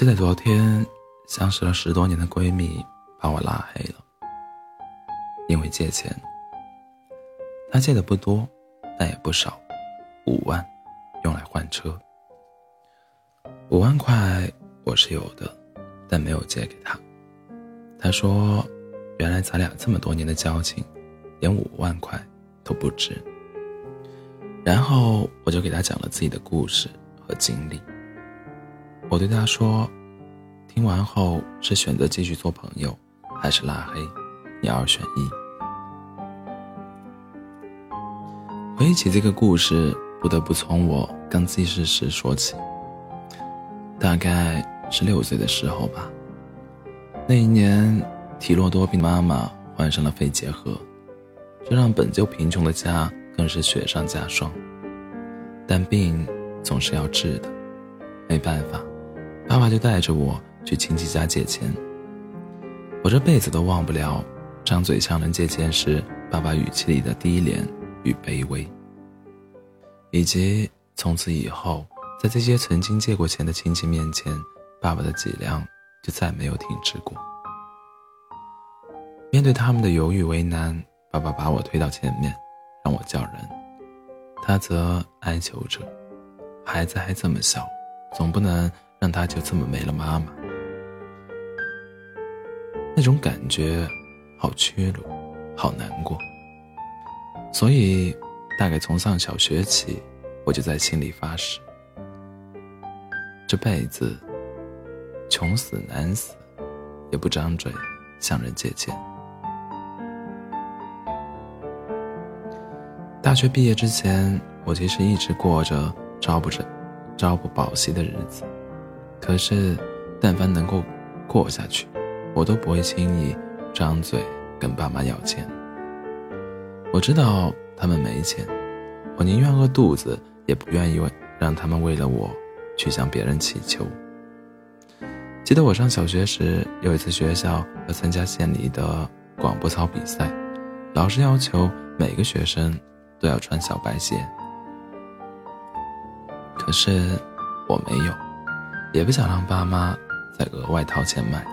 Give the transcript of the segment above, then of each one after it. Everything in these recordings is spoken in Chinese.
就在昨天，相识了十多年的闺蜜把我拉黑了，因为借钱。她借的不多，但也不少，五万，用来换车。五万块我是有的，但没有借给她。她说：“原来咱俩这么多年的交情，连五万块都不值。”然后我就给她讲了自己的故事和经历。我对他说：“听完后是选择继续做朋友，还是拉黑？你二选一。”回忆起这个故事，不得不从我刚记事时说起。大概是六岁的时候吧。那一年，体弱多病的妈妈患上了肺结核，这让本就贫穷的家更是雪上加霜。但病总是要治的，没办法，爸爸就带着我去亲戚家借钱。我这辈子都忘不了张嘴向人借钱时爸爸语气里的低廉与卑微，以及从此以后。在这些曾经借过钱的亲戚面前，爸爸的脊梁就再没有挺直过。面对他们的犹豫为难，爸爸把我推到前面，让我叫人，他则哀求着：“孩子还这么小，总不能让他就这么没了妈妈。”那种感觉，好屈辱，好难过。所以，大概从上小学起，我就在心里发誓。这辈子，穷死难死，也不张嘴向人借钱。大学毕业之前，我其实一直过着朝不着、朝不保夕的日子。可是，但凡能够过下去，我都不会轻易张嘴跟爸妈要钱。我知道他们没钱，我宁愿饿肚子，也不愿意为让他们为了我。去向别人乞求。记得我上小学时，有一次学校要参加县里的广播操比赛，老师要求每个学生都要穿小白鞋。可是我没有，也不想让爸妈再额外掏钱买。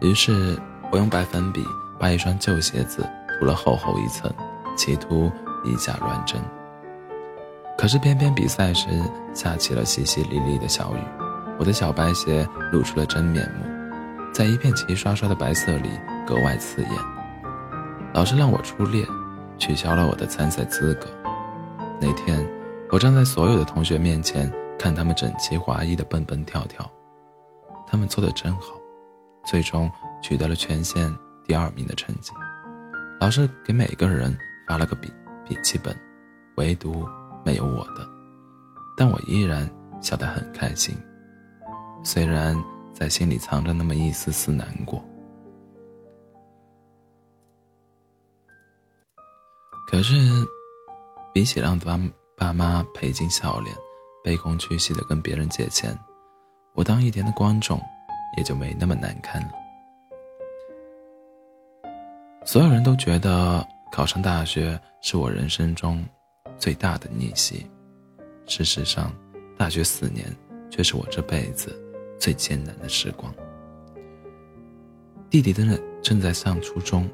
于是我用白粉笔把一双旧鞋子涂了厚厚一层，企图以假乱真。可是偏偏比赛时下起了淅淅沥沥的小雨，我的小白鞋露出了真面目，在一片齐刷刷的白色里格外刺眼。老师让我出列，取消了我的参赛资格。那天，我站在所有的同学面前，看他们整齐划一的蹦蹦跳跳，他们做的真好，最终取得了全县第二名的成绩。老师给每个人发了个笔笔记本，唯独。没有我的，但我依然笑得很开心，虽然在心里藏着那么一丝丝难过。可是，比起让爸爸妈赔尽笑脸、卑躬屈膝的跟别人借钱，我当一天的观众也就没那么难堪了。所有人都觉得考上大学是我人生中。最大的逆袭，事实上，大学四年却是我这辈子最艰难的时光。弟弟正在正在上初中，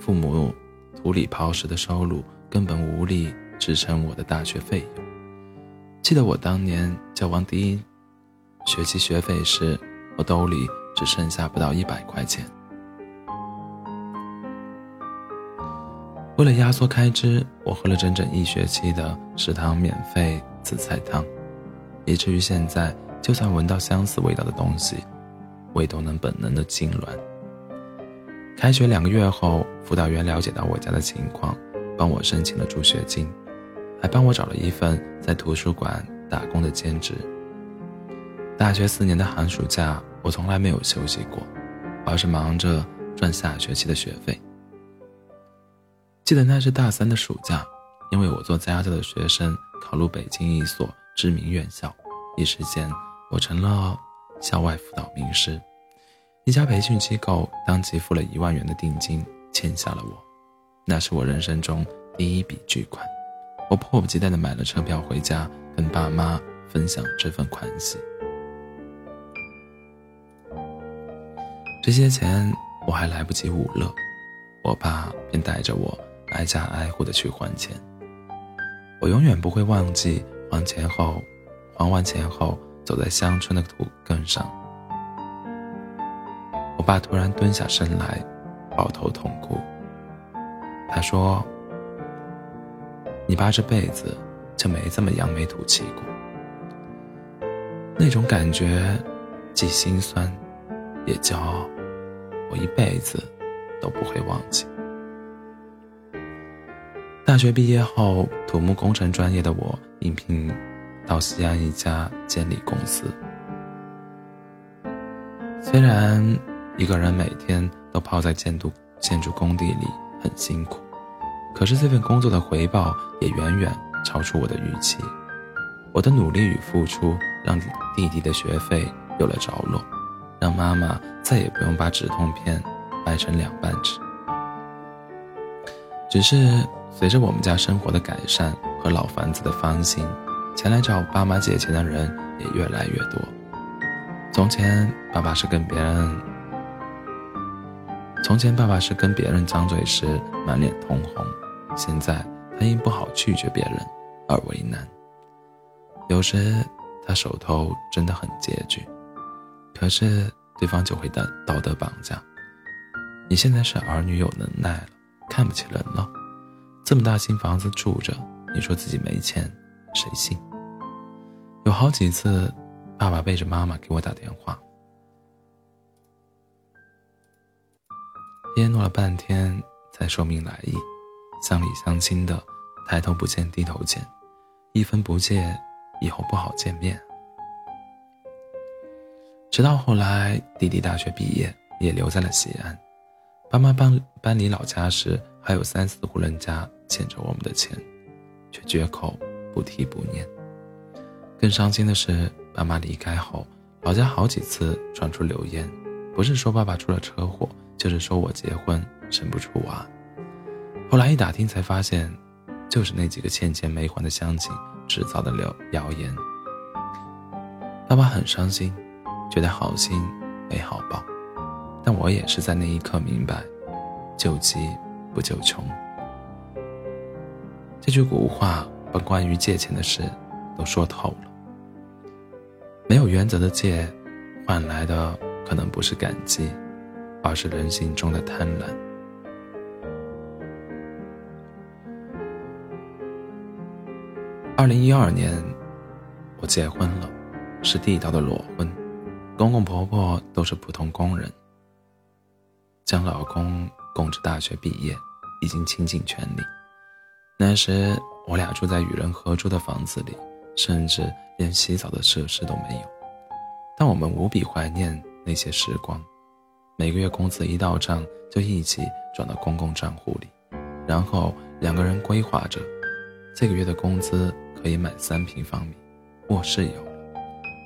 父母土里刨食的收入根本无力支撑我的大学费用。记得我当年交完第一学期学费时，我兜里只剩下不到一百块钱。为了压缩开支，我喝了整整一学期的食堂免费紫菜汤，以至于现在就算闻到相似味道的东西，胃都能本能的痉挛。开学两个月后，辅导员了解到我家的情况，帮我申请了助学金，还帮我找了一份在图书馆打工的兼职。大学四年的寒暑假，我从来没有休息过，而是忙着赚下学期的学费。记得那是大三的暑假，因为我做家教的学生考入北京一所知名院校，一时间我成了校外辅导名师。一家培训机构当即付了一万元的定金，签下了我。那是我人生中第一笔巨款，我迫不及待地买了车票回家，跟爸妈分享这份欢喜。这些钱我还来不及捂乐，我爸便带着我挨家挨户的去还钱。我永远不会忘记还钱后，还完钱后走在乡村的土埂上，我爸突然蹲下身来，抱头痛哭。他说：“你爸这辈子就没这么扬眉吐气过。”那种感觉，既心酸，也骄傲，我一辈子都不会忘记。大学毕业后，土木工程专业的我应聘到西安一家监理公司。虽然一个人每天都泡在建筑建筑工地里很辛苦，可是这份工作的回报也远远超出我的预期。我的努力与付出，让弟弟的学费有了着落，让妈妈再也不用把止痛片掰成两半吃。只是。随着我们家生活的改善和老房子的翻新，前来找爸妈借钱的人也越来越多。从前，爸爸是跟别人，从前爸爸是跟别人张嘴时满脸通红，现在他因不好拒绝别人而为难。有时他手头真的很拮据，可是对方就会道道德绑架：“你现在是儿女有能耐了，看不起人了。”这么大新房子住着，你说自己没钱，谁信？有好几次，爸爸背着妈妈给我打电话，噎诺了半天才说明来意，乡里乡亲的，抬头不见低头见，一分不借，以后不好见面。直到后来，弟弟大学毕业，也留在了西安，爸妈搬搬离老家时，还有三四户人家。欠着我们的钱，却绝口不提不念。更伤心的是，爸妈离开后，老家好几次传出流言，不是说爸爸出了车祸，就是说我结婚生不出娃。后来一打听才发现，就是那几个欠钱没还的乡亲制造的流谣言。爸爸很伤心，觉得好心没好报，但我也是在那一刻明白，救急不救穷。这句古话把关于借钱的事都说透了。没有原则的借，换来的可能不是感激，而是人性中的贪婪。二零一二年，我结婚了，是地道的裸婚，公公婆婆都是普通工人。将老公供至大学毕业，已经倾尽全力。那时我俩住在与人合租的房子里，甚至连洗澡的设施都没有，但我们无比怀念那些时光。每个月工资一到账，就一起转到公共账户里，然后两个人规划着，这个月的工资可以买三平方米，卧室有了，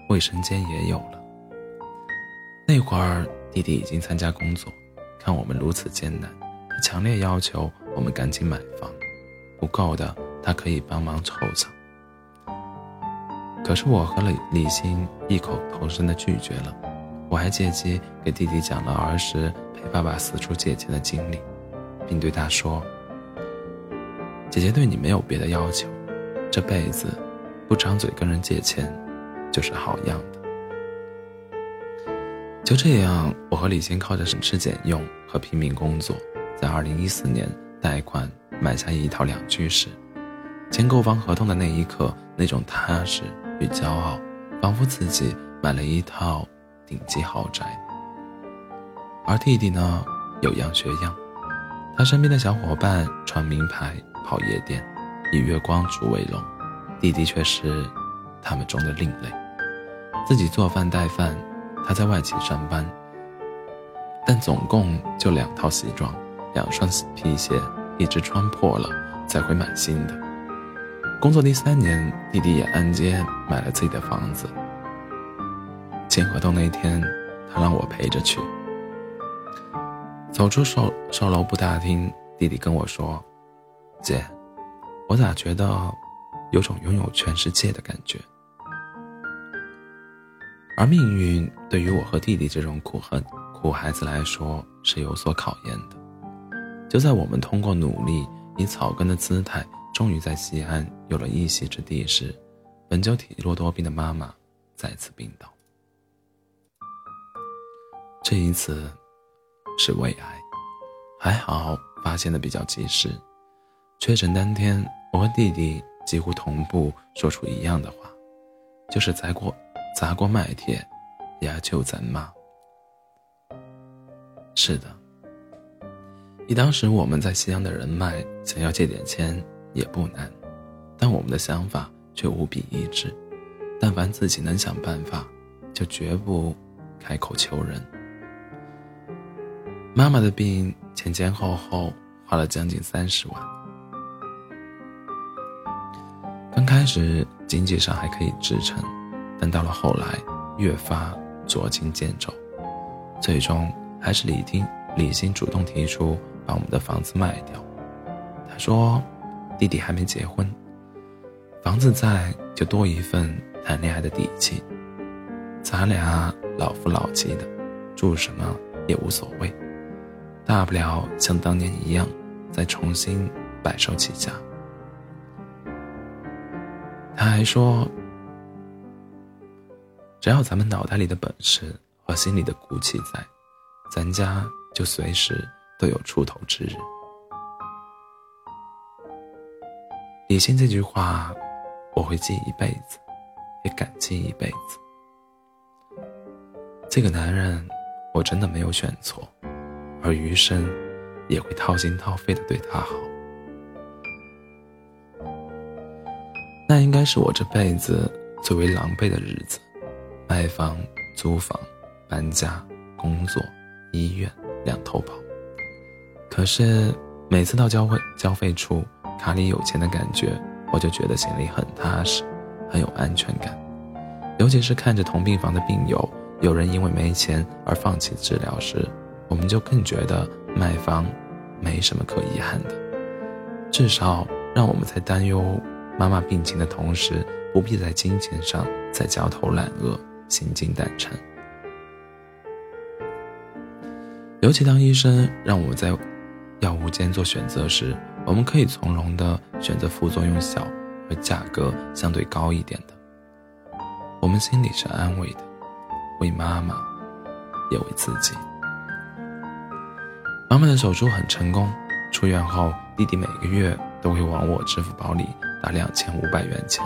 卫生间也有了。那会儿弟弟已经参加工作，看我们如此艰难，他强烈要求我们赶紧买房。不够的，他可以帮忙凑凑。可是我和李李欣异口同声的拒绝了。我还借机给弟弟讲了儿时陪爸爸四处借钱的经历，并对他说：“姐姐对你没有别的要求，这辈子不张嘴跟人借钱，就是好样的。”就这样，我和李欣靠着省吃俭用和拼命工作，在二零一四年贷款。买下一套两居室，签购房合同的那一刻，那种踏实与骄傲，仿佛自己买了一套顶级豪宅。而弟弟呢，有样学样，他身边的小伙伴穿名牌、跑夜店，以月光族为荣，弟弟却是他们中的另类，自己做饭带饭，他在外企上班，但总共就两套西装，两双皮鞋。一直穿破了才会买新的。工作第三年，弟弟也按揭买了自己的房子。签合同那天，他让我陪着去。走出售售楼部大厅，弟弟跟我说：“姐，我咋觉得有种拥有全世界的感觉？”而命运对于我和弟弟这种苦恨苦孩子来说是有所考验的。就在我们通过努力，以草根的姿态，终于在西安有了一席之地时，本就体弱多病的妈妈再次病倒。这一次是胃癌，还好发现的比较及时。确诊当天，我和弟弟几乎同步说出一样的话，就是砸锅砸锅卖铁，也要救咱妈。是的，以当时我们在西安的人脉，想要借点钱也不难，但我们的想法却无比一致：但凡自己能想办法，就绝不开口求人。妈妈的病前前后后花了将近三十万，开始经济上还可以支撑，但到了后来越发捉襟见肘，最终还是李丁李欣主动提出把我们的房子卖掉。他说：“弟弟还没结婚，房子在就多一份谈恋爱的底气，咱俩老夫老妻的，住什么也无所谓。”大不了像当年一样，再重新白手起家。他还说：“只要咱们脑袋里的本事和心里的骨气在，咱家就随时都有出头之日。”李欣这句话，我会记一辈子，也感激一辈子。这个男人，我真的没有选错。而余生，也会掏心掏肺的对他好。那应该是我这辈子最为狼狈的日子：卖房、租房、搬家、工作、医院，两头跑。可是每次到交费交费处，卡里有钱的感觉，我就觉得心里很踏实，很有安全感。尤其是看着同病房的病友，有人因为没钱而放弃治疗时。我们就更觉得卖房没什么可遗憾的，至少让我们在担忧妈妈病情的同时，不必在金钱上再焦头烂额、心惊胆颤。尤其当医生让我们在药物间做选择时，我们可以从容的选择副作用小而价格相对高一点的，我们心里是安慰的，为妈妈，也为自己。妈妈的手术很成功，出院后，弟弟每个月都会往我支付宝里打两千五百元钱。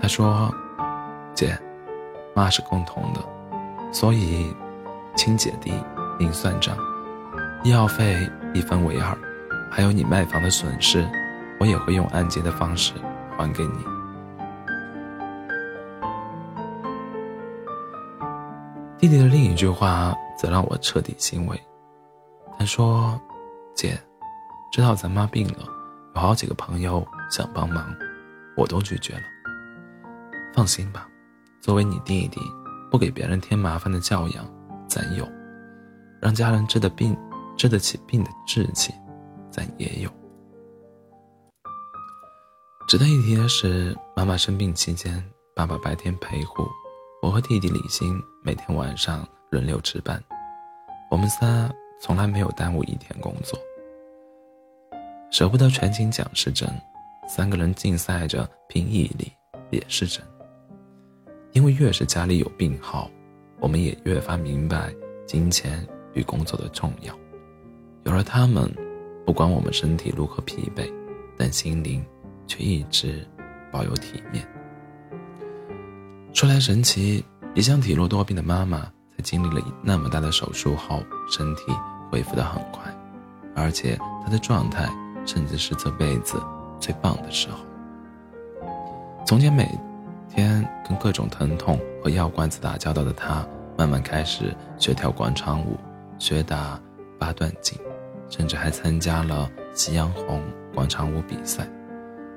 他说：“姐，妈是共同的，所以亲姐弟明算账，医药费一分为二，还有你卖房的损失，我也会用按揭的方式还给你。”弟弟的另一句话则让我彻底欣慰。他说：“姐，知道咱妈病了，有好几个朋友想帮忙，我都拒绝了。放心吧，作为你弟弟，不给别人添麻烦的教养，咱有；让家人治的病，治得起病的志气，咱也有。”值得一提的是，妈妈生病期间，爸爸白天陪护，我和弟弟李欣每天晚上轮流值班，我们仨。从来没有耽误一天工作，舍不得全勤奖是真，三个人竞赛着拼毅力也是真。因为越是家里有病号，我们也越发明白金钱与工作的重要。有了他们，不管我们身体如何疲惫，但心灵却一直保有体面。说来神奇，一向体弱多病的妈妈，在经历了那么大的手术后，身体。恢复的很快，而且她的状态甚至是这辈子最棒的时候。从前每天跟各种疼痛和药罐子打交道的他，慢慢开始学跳广场舞，学打八段锦，甚至还参加了夕阳红广场舞比赛。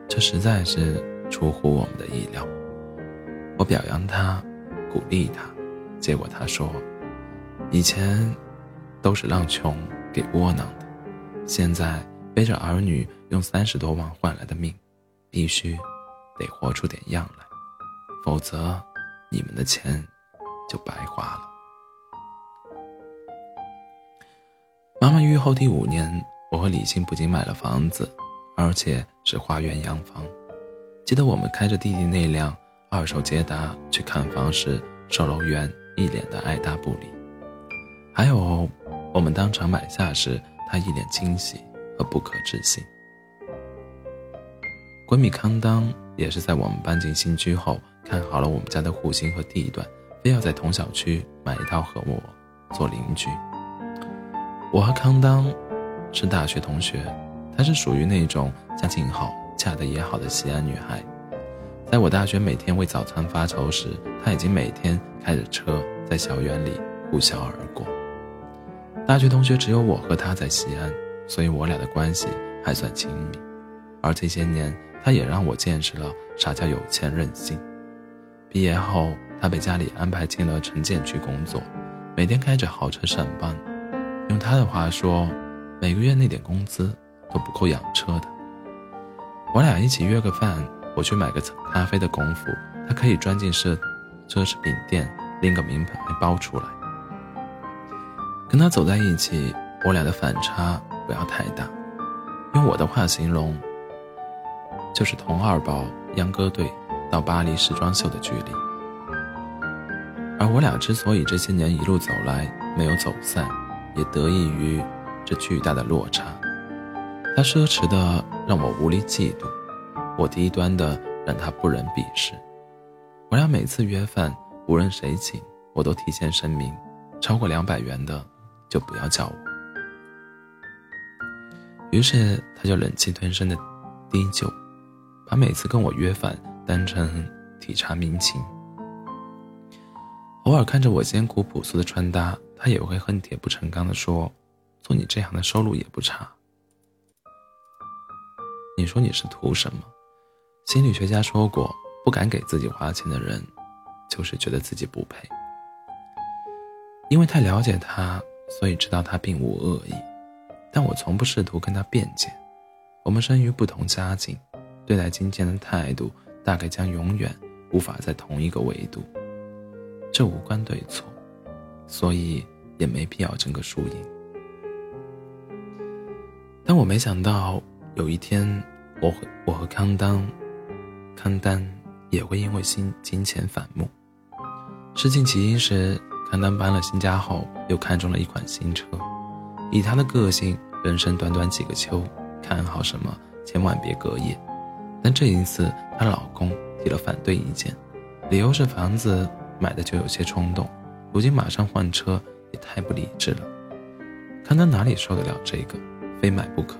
这实在是出乎我们的意料。我表扬他，鼓励他，结果他说：“以前。”都是让穷给窝囊的，现在背着儿女用三十多万换来的命，必须得活出点样来，否则你们的钱就白花了。妈妈愈后第五年，我和李欣不仅买了房子，而且是花园洋房。记得我们开着弟弟那辆二手捷达去看房时，售楼员一脸的爱答不理；还有我们当场买下时，他一脸惊喜和不可置信。闺蜜康当也是在我们搬进新居后，看好了我们家的户型和地段，非要在同小区买一套和我做邻居。我和康当是大学同学，她是属于那种家境好、嫁得也好的西安女孩。在我大学每天为早餐发愁时，她已经每天开着车在校园里呼啸而过。大学同学只有我和她在西安，所以我俩的关系还算亲密。而这些年，他也让我见识了啥叫有钱任性。毕业后，他被家里安排进了城建局工作，每天开着豪车上班。用他的话说，每个月那点工资都不够养车的。我俩一起约个饭，我去买个咖啡的功夫，他可以钻进奢奢侈品店拎个名牌包出来。跟他走在一起，我俩的反差不要太大。用我的话形容。就是童二宝秧歌队到巴黎时装秀的距离，而我俩之所以这些年一路走来没有走散，也得益于这巨大的落差。他奢侈的让我无力嫉妒，我低端的让他不忍鄙视。我俩每次约饭，无论谁请，我都提前声明，超过两百元的就不要叫我。于是他就忍气吞声的低就。把每次跟我约饭当成体察民情，偶尔看着我艰苦朴素的穿搭，他也会恨铁不成钢的说：“做你这样的收入也不差。”你说你是图什么？心理学家说过，不敢给自己花钱的人，就是觉得自己不配。因为太了解他，所以知道他并无恶意，但我从不试图跟他辩解。我们生于不同家境。对待金钱的态度，大概将永远无法在同一个维度。这无关对错，所以也没必要争个输赢。但我没想到有一天，我会我和康当、康丹也会因为金金钱反目。事情起因是，康丹搬了新家后，又看中了一款新车。以他的个性，人生短短几个秋，看好什么千万别隔夜。但这一次，她老公提了反对意见，理由是房子买的就有些冲动，如今马上换车也太不理智了。看她哪里受得了这个，非买不可。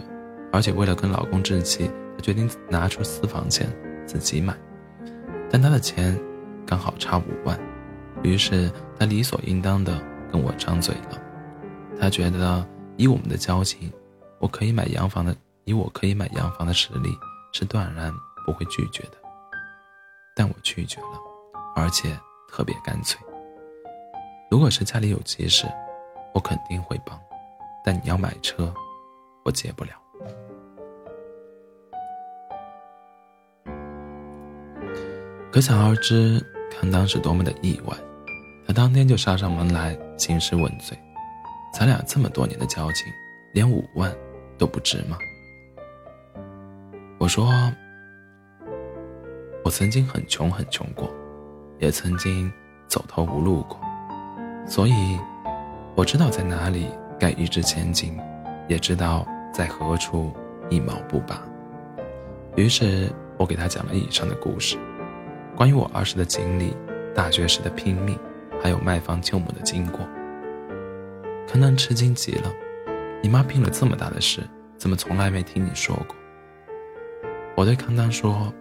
而且为了跟老公置气，她决定拿出私房钱自己买。但她的钱刚好差五万，于是她理所应当的跟我张嘴了。她觉得以我们的交情，我可以买洋房的，以我可以买洋房的实力。是断然不会拒绝的，但我拒绝了，而且特别干脆。如果是家里有急事，我肯定会帮，但你要买车，我接不了。可想而知，看当时多么的意外，他当天就杀上门来兴师问罪。咱俩这么多年的交情，连五万都不值吗？我说，我曾经很穷很穷过，也曾经走投无路过，所以我知道在哪里该一掷千金，也知道在何处一毛不拔。于是我给他讲了以上的故事，关于我儿时的经历、大学时的拼命，还有卖房救母的经过。可能吃惊极了，你妈拼了这么大的事，怎么从来没听你说过？我对康当说：“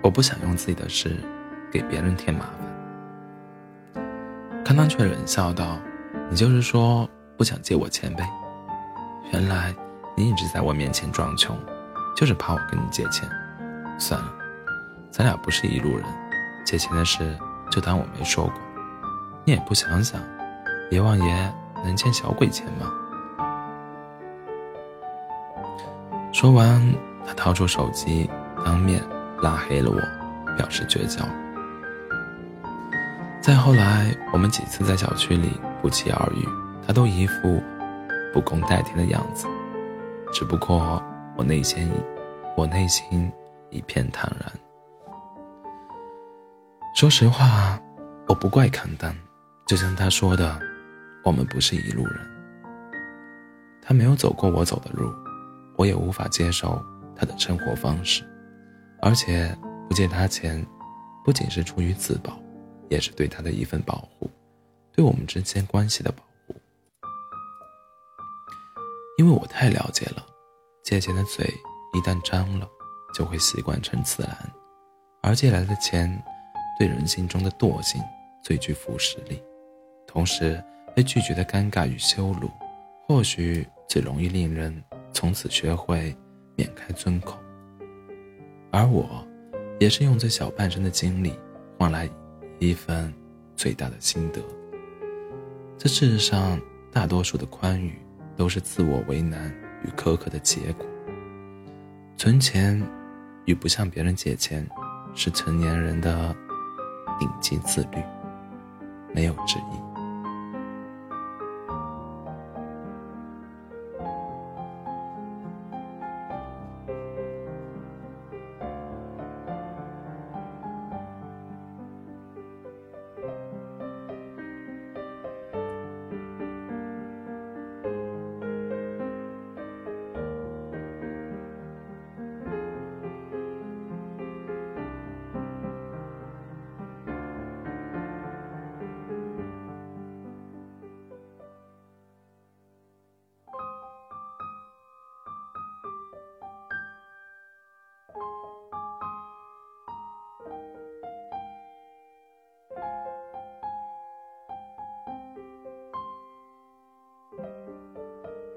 我不想用自己的事给别人添麻烦。”康当却冷笑道：“你就是说不想借我钱呗？原来你一直在我面前装穷，就是怕我跟你借钱。算了，咱俩不是一路人，借钱的事就当我没说过。你也不想想，阎王爷能欠小鬼钱吗？”说完。他掏出手机，当面拉黑了我，表示绝交。再后来，我们几次在小区里不期而遇，他都一副不共戴天的样子。只不过我内心，我内心一片坦然。说实话，我不怪康丹，就像他说的，我们不是一路人。他没有走过我走的路，我也无法接受他的生活方式，而且不借他钱，不仅是出于自保，也是对他的一份保护，对我们之间关系的保护。因为我太了解了。借钱的嘴一旦张了，就会习惯成自然，而借来的钱，对人心中的惰性最具腐蚀力，同时被拒绝的尴尬与羞辱，或许最容易令人从此学会免开尊口。而我，也是用这小半生的经历换来一份最大的心得。这世上大多数的宽裕，都是自我为难。与苛刻的结果。存钱与不向别人借钱，是成年人的顶级自律，没有之一。